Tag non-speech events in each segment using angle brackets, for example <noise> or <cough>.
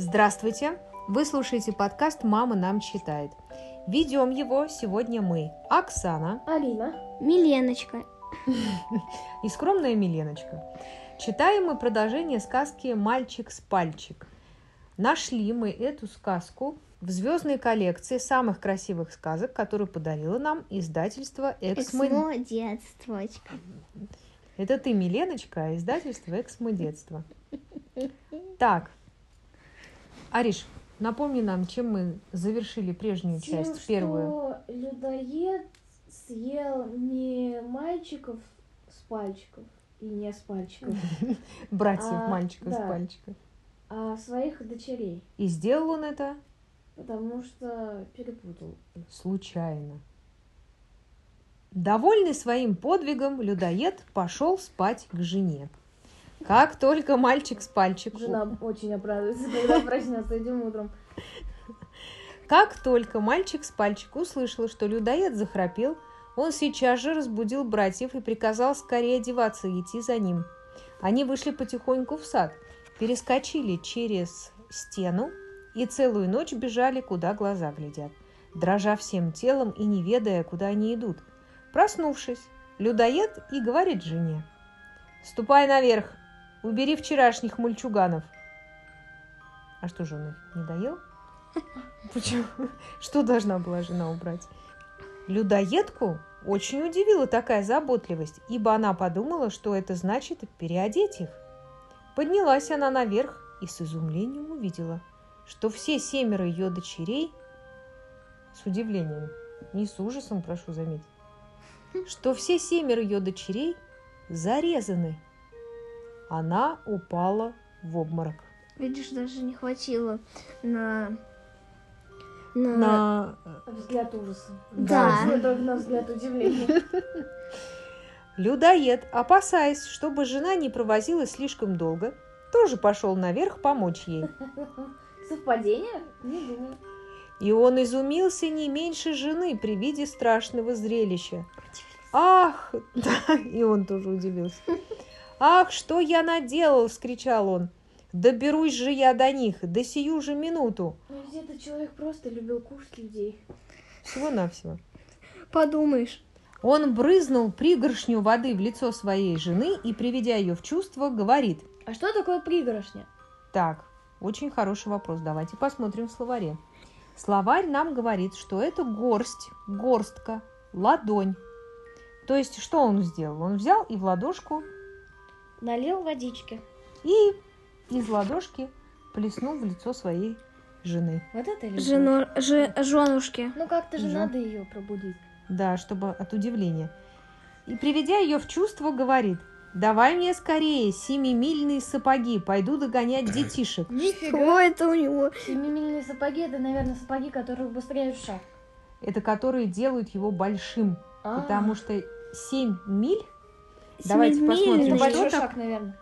Здравствуйте! Вы слушаете подкаст «Мама нам читает». Ведем его сегодня мы, Оксана Алина. Миленочка. <laughs> и скромная Миленочка. Читаем мы продолжение сказки «Мальчик с пальчик». Нашли мы эту сказку в звездной коллекции самых красивых сказок, которую подарило нам издательство «Эксмо». Эксмо детствочка. Это ты, Миленочка, а издательство «Эксмо детство». Так, Ариш, напомни нам, чем мы завершили прежнюю Тем, часть, первую. что людоед съел не мальчиков с пальчиков и не с пальчиков, <laughs> Братьев А, мальчика с да. пальчика. а своих дочерей, И сделал он это потому что перепутал. случайно. Довольный своим подвигом, людоед пошел спать к жене. Как только мальчик с пальчик... Жена очень обрадуется, когда проснется этим утром. Как только мальчик с пальчик услышал, что людоед захрапел, он сейчас же разбудил братьев и приказал скорее одеваться и идти за ним. Они вышли потихоньку в сад, перескочили через стену и целую ночь бежали, куда глаза глядят, дрожа всем телом и не ведая, куда они идут. Проснувшись, людоед и говорит жене, «Ступай наверх, убери вчерашних мульчуганов». А что же он их не доел? Почему? Что должна была жена убрать? Людоедку очень удивила такая заботливость, ибо она подумала, что это значит переодеть их. Поднялась она наверх и с изумлением увидела, что все семеро ее дочерей, с удивлением, не с ужасом, прошу заметить, что все семеро ее дочерей зарезаны. Она упала в обморок. Видишь, даже не хватило на... На... На... Взгляд ужаса. Да. Только на взгляд удивления. <laughs> Людоед, опасаясь, чтобы жена не провозилась слишком долго, тоже пошел наверх помочь ей. <laughs> Совпадение? Не думаю. И он изумился не меньше жены при виде страшного зрелища. «Ах!» <laughs> Да, и он тоже удивился. «Ах, что я наделал!» – вскричал он. «Доберусь же я до них, до сию же минуту!» Ну, ведь этот человек просто любил кушать людей. Всего-навсего. Подумаешь. Он брызнул пригоршню воды в лицо своей жены и, приведя ее в чувство, говорит. А что такое пригоршня? Так, очень хороший вопрос. Давайте посмотрим в словаре. Словарь нам говорит, что это горсть, горстка, ладонь. То есть, что он сделал? Он взял и в ладошку, Налил водички. и из ладошки плеснул в лицо своей жены. Вот это любовь. Жену... Же... Женушки. Ну как-то же Жен- надо ее пробудить. Да, чтобы от удивления. И, приведя ее в чувство, говорит, «Давай мне скорее семимильные сапоги, пойду догонять детишек». Что это у него? Семимильные сапоги это, наверное, сапоги, которые быстрее в шаг. Это которые делают его большим, А, потому что 7 миль Давайте посмотрим, что большой так- шаг, наверное.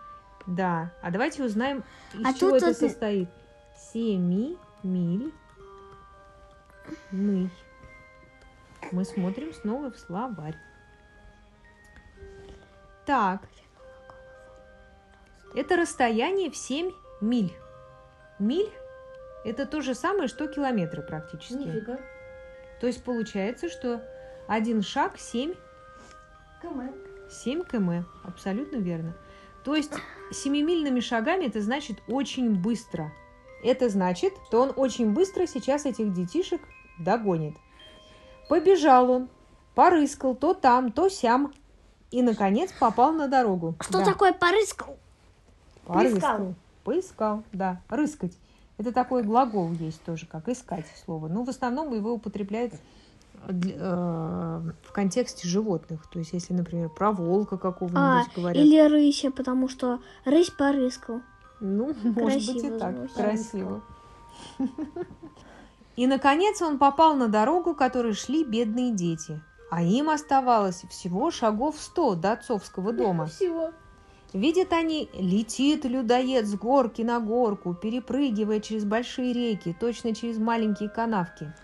Да, а давайте узнаем, из А чего тут это вот- состоит. Семи миль ный. Мы смотрим снова в словарь. Так. Это расстояние в 7 миль. Миль – это то же самое, что километры практически. Нифига. То есть получается, что один шаг 7 Км. 7 км, абсолютно верно. То есть семимильными шагами это значит очень быстро. Это значит, что он очень быстро сейчас этих детишек догонит. Побежал он, порыскал то там, то сям, и, наконец, попал на дорогу. Что Да, такое порыскал? порыскал. Поискал, да, рыскать. Это такой глагол есть тоже, как искать слово. Но в основном его употребляют в контексте животных. То есть, если, например, про волка А, какого-нибудь говорят. или рыся, потому что рысь порыскал. Ну, может быть и Красиво так, звучит. красиво. И, наконец, он попал на дорогу, которой шли бедные дети. А им оставалось всего шагов сто до отцовского дома. <laughs> Всего. Видят они, летит людоед с горки на горку, перепрыгивая через большие реки, точно через маленькие канавки.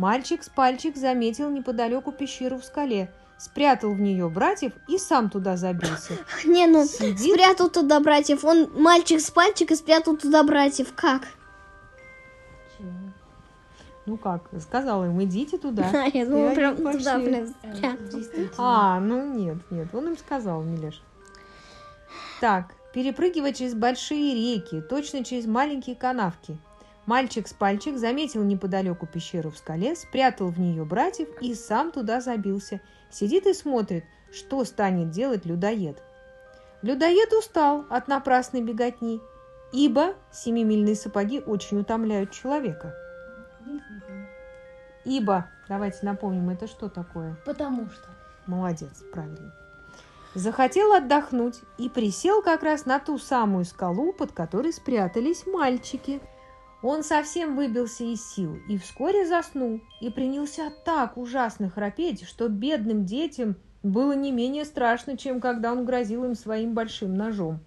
Мальчик с пальчик заметил неподалеку пещеру в скале, спрятал в нее братьев и сам туда забился. <laughs> Не, ну, Сидит. спрятал туда братьев. Он мальчик с пальчик и спрятал туда братьев. Как? Ну как, сказал им, идите туда. Да, <laughs> я И думала, прям туда, блин. А, ну нет, нет, он им сказал, Милеш. Так, перепрыгивая через большие реки, точно через маленькие канавки. Мальчик с пальчик заметил неподалеку пещеру в скале, спрятал в нее братьев и сам туда забился. Сидит и смотрит, что станет делать людоед. Людоед устал от напрасной беготни, ибо семимильные сапоги очень утомляют человека. Ибо, давайте напомним, это что такое? Потому что. Молодец, правильно. Захотел отдохнуть и присел как раз на ту самую скалу, под которой спрятались мальчики. Он совсем выбился из сил и вскоре заснул, и принялся так ужасно храпеть, что бедным детям было не менее страшно, чем когда он грозил им своим большим ножом.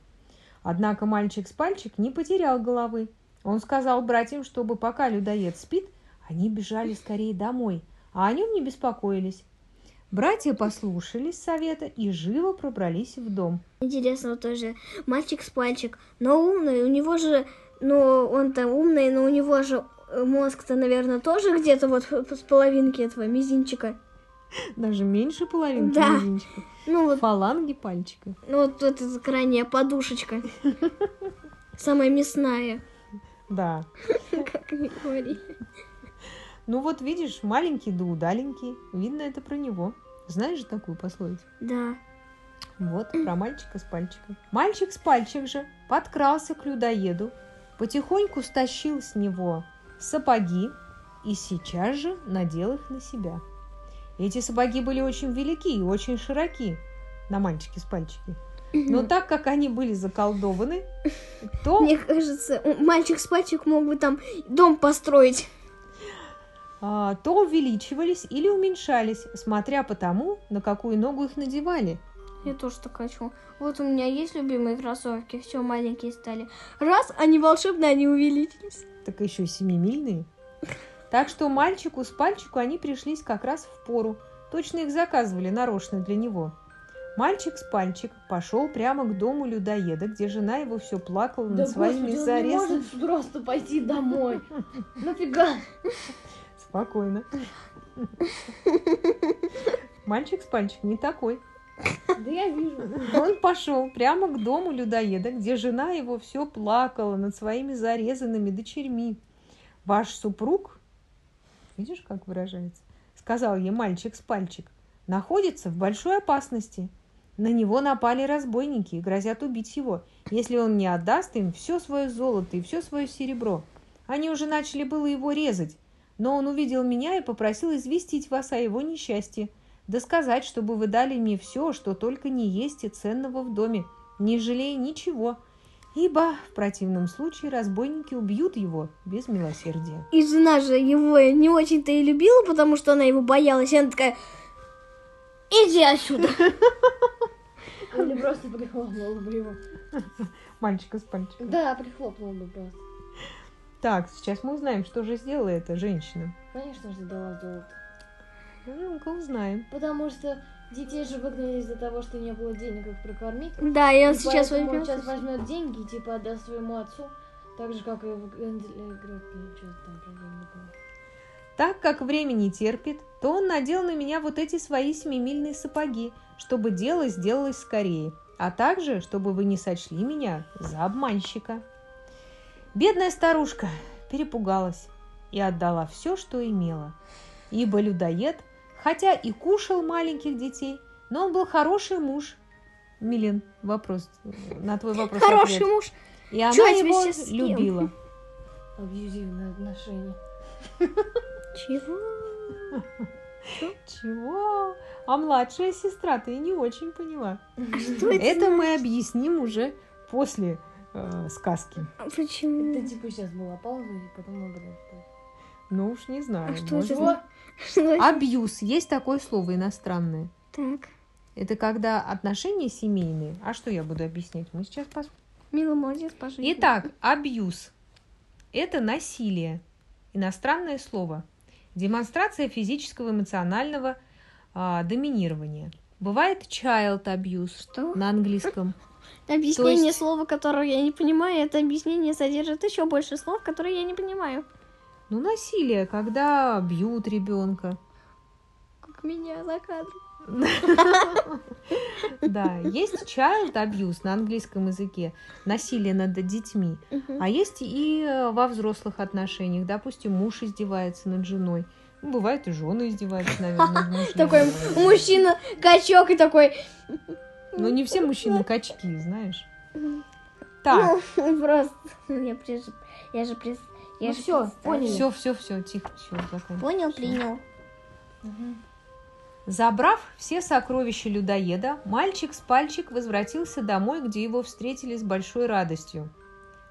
Однако мальчик с пальчик не потерял головы. Он сказал братьям, чтобы пока людоед спит, они бежали скорее домой, а о нем не беспокоились. Братья послушались совета и живо пробрались в дом. Интересно тоже. Мальчик с пальчик, но умный, у него же, ну, он там умный, но у него же э, мозг-то, наверное, тоже где-то вот с половинки этого мизинчика. Даже меньше половинки Да. мизинчика. Ну, вот, Фаланги пальчика. ну, вот эта крайняя подушечка. Самая мясная, Да. <laughs> как они говорили. Ну вот видишь, маленький да удаленький. Видно, это про него. Знаешь же такую пословицу? Да. Вот, про мальчика с пальчиком. Мальчик с пальчик же подкрался к людоеду, потихоньку стащил с него сапоги и сейчас же надел их на себя. Эти сапоги были очень велики и очень широки на мальчике с пальчики. Но так как они были заколдованы, то <laughs> Мне кажется, мальчик с пальчик мог бы там дом построить. а, то увеличивались или уменьшались, смотря по тому, на какую ногу их надевали. Я тоже так хочу. Вот у меня есть любимые кроссовки, все маленькие стали. Раз, они волшебно, они увеличились. Так еще семимильные. Так что мальчику с пальчику они пришлись как раз в пору. Точно их заказывали нарочно для него. Мальчик с пальчик пошел прямо к дому людоеда, где жена его все плакала Да над своими господи, он не зарезами. может просто пойти домой. <laughs> Нафига? Спокойно. <laughs> Мальчик с пальчик не такой. Да я вижу. Он пошел прямо к дому людоеда, где жена его все плакала над своими зарезанными дочерьми. Ваш супруг, видишь, как выражается, сказал ей мальчик с пальчик, находится в большой опасности. На него напали разбойники и грозят убить его, если он не отдаст им все свое золото и все свое серебро. Они уже начали было его резать, но он увидел меня и попросил известить вас о его несчастье, да сказать, чтобы вы дали мне все, что только не есть и ценного в доме, не жалея ничего, ибо в противном случае разбойники убьют его без милосердия. И жена же его не очень-то и любила, потому что она его боялась. И она такая, иди отсюда. <laughs> Или просто прихлопнула бы его. <laughs> Мальчика с пальчиком. Да, прихлопнула бы просто. Так, сейчас мы узнаем, что же сделала эта женщина. Конечно же, дала золото. Ну-ка узнаем. Потому что детей же выгнали из-за того, что не было денег их прокормить. Да, и он И сейчас он сейчас возьмет деньги и типа отдаст своему отцу. Так же, как и в деньги было. Так как время не терпит, то он надел на меня вот эти свои семимильные сапоги, чтобы дело сделалось скорее, а также, чтобы вы не сочли меня за обманщика. Бедная старушка перепугалась и отдала все, что имела, ибо людоед, хотя и кушал маленьких детей, но он был хороший муж. Милен, вопрос на твой вопрос. Хороший ответ. муж. И она Чё я тебе его любила. Абьюзивные отношения. Чего? Чего? А младшая сестра ты не очень поняла. Что это? Это мы объясним уже после э, сказки. А Почему? Это типа сейчас была пауза, и потом мы будем Ну уж не знаю. А что может это? <laughs> Что? Абьюз. Есть такое слово иностранное. Так, Это когда отношения семейные. А что я буду объяснять? Мы сейчас посмотрим. Мила, молодец, пожалуйста. Итак, абьюз. Это насилие. Иностранное слово. Демонстрация физического эмоционального а, доминирования. Бывает child abuse Что? на английском. <laughs> Объяснение есть- слова, которое я не понимаю, это объяснение содержит еще больше слов, которые я не понимаю. Ну, насилие, когда бьют ребенка. Как меня за кадром. <laughs> Да, есть child abuse на английском языке, насилие над детьми, а есть и э, во взрослых отношениях. Допустим, муж издевается над женой. Ну, бывает, и жены издеваются, наверное. Такой мужчина качок и такой. Но не все мужчины качки, знаешь. Так, Ну, <laughs> просто. Я. Я же. Я Ну же всё, представила. поняли. все, все, все, тихо, все, заканчивай. Понял, Всё. принял. Забрав все сокровища людоеда, мальчик с пальчик возвратился домой, где его встретили с большой радостью.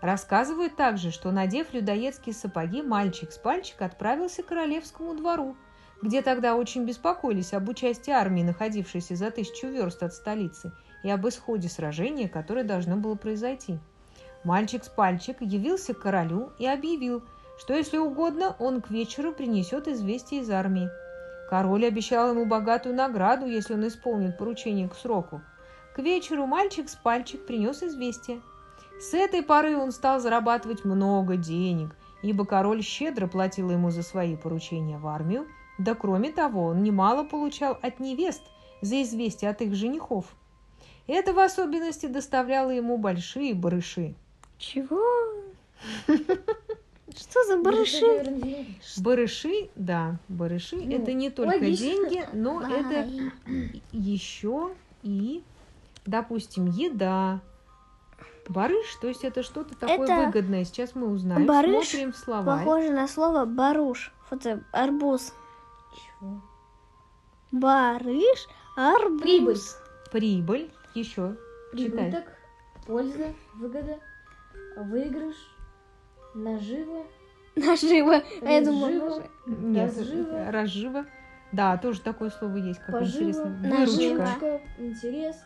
Рассказывают также, что, надев людоедские сапоги, мальчик с пальчик отправился к королевскому двору, где тогда очень беспокоились об участии армии, находившейся за тысячу верст от столицы, и об исходе сражения, которое должно было произойти. Мальчик с пальчик явился к королю и объявил, что если угодно, он к вечеру принесет известие из армии. Король обещал ему богатую награду, если он исполнит поручение к сроку. К вечеру мальчик с пальчик принес известие. С этой поры он стал зарабатывать много денег, ибо король щедро платил ему за свои поручения в армию, да кроме того, он немало получал от невест за известие от их женихов. Это в особенности доставляло ему большие барыши. Чего? <laughs> Что за барыши? Барыши, да, барыши Ну, это не только логично. деньги, но это Ай. еще и, допустим, еда. Барыш, то есть это что-то такое Это выгодное. Сейчас мы узнаем. барыш Смотрим в словарь. Похоже на слово баруш. Вот это арбуз. Чего? Барыш, арбуз. Прибыль. Прибыль. Еще. Читай. Прибыток, польза, выгода, выигрыш, нажива, Наживо. А я думала, нажи- Нет, разжива. Да, тоже такое слово есть, как Пожива. интересно. Нажива. Выручка. ручка, интерес,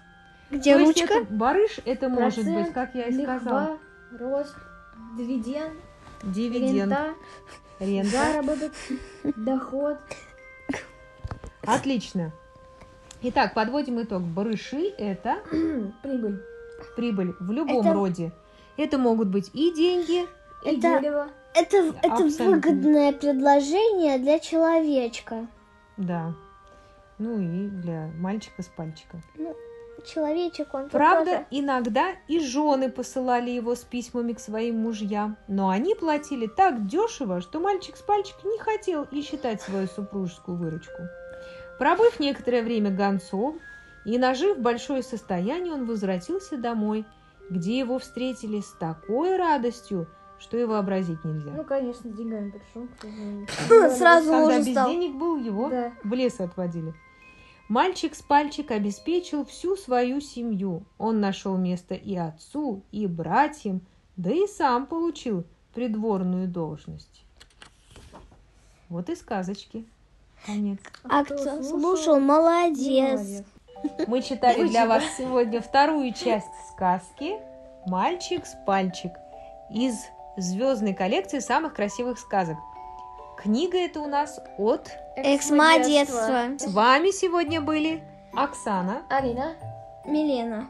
где То есть ручка? это барыш, это может процент, быть, как я и сказала, лихва, рост, дивиденд, дивиденд, рента, рента. заработок, доход. Отлично. Итак, подводим итог. Барыши – это Прибыль. прибыль в любом Это- роде. Это могут быть и деньги, И Это- дерево. Это, это Абсолютно. выгодное предложение для человечка. да. Ну и для мальчика с пальчика. Человечек, он Правда, тоже- иногда и жены посылали его с письмами к своим мужьям, но они платили так дешево, что мальчик с пальчик не хотел и считать свою супружескую выручку. Пробыв некоторое время гонцом и нажив большое состояние, он возвратился домой, где его встретили с такой радостью, что и вообразить нельзя. Ну, конечно, с деньгами пришел. <laughs> Сразу Когда уже без стал. денег был, его Да. в лес отводили. Мальчик с пальчик обеспечил всю свою семью. Он нашел место и отцу, и братьям, да и сам получил придворную должность. Вот и сказочки. Конец. А кто слушал, молодец. Молодец. Мы читали для вас сегодня вторую часть сказки «Мальчик с пальчик» из звездной коллекции самых красивых сказок. Книга эта у нас от... Эксма детства. С вами сегодня были Оксана. Алина. Милена.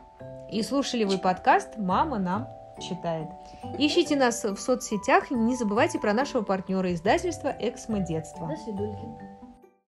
И слушали вы подкаст «Мама нам читает». Ищите нас в соцсетях и не забывайте про нашего партнера издательства «Эксмо детство». До свидульки.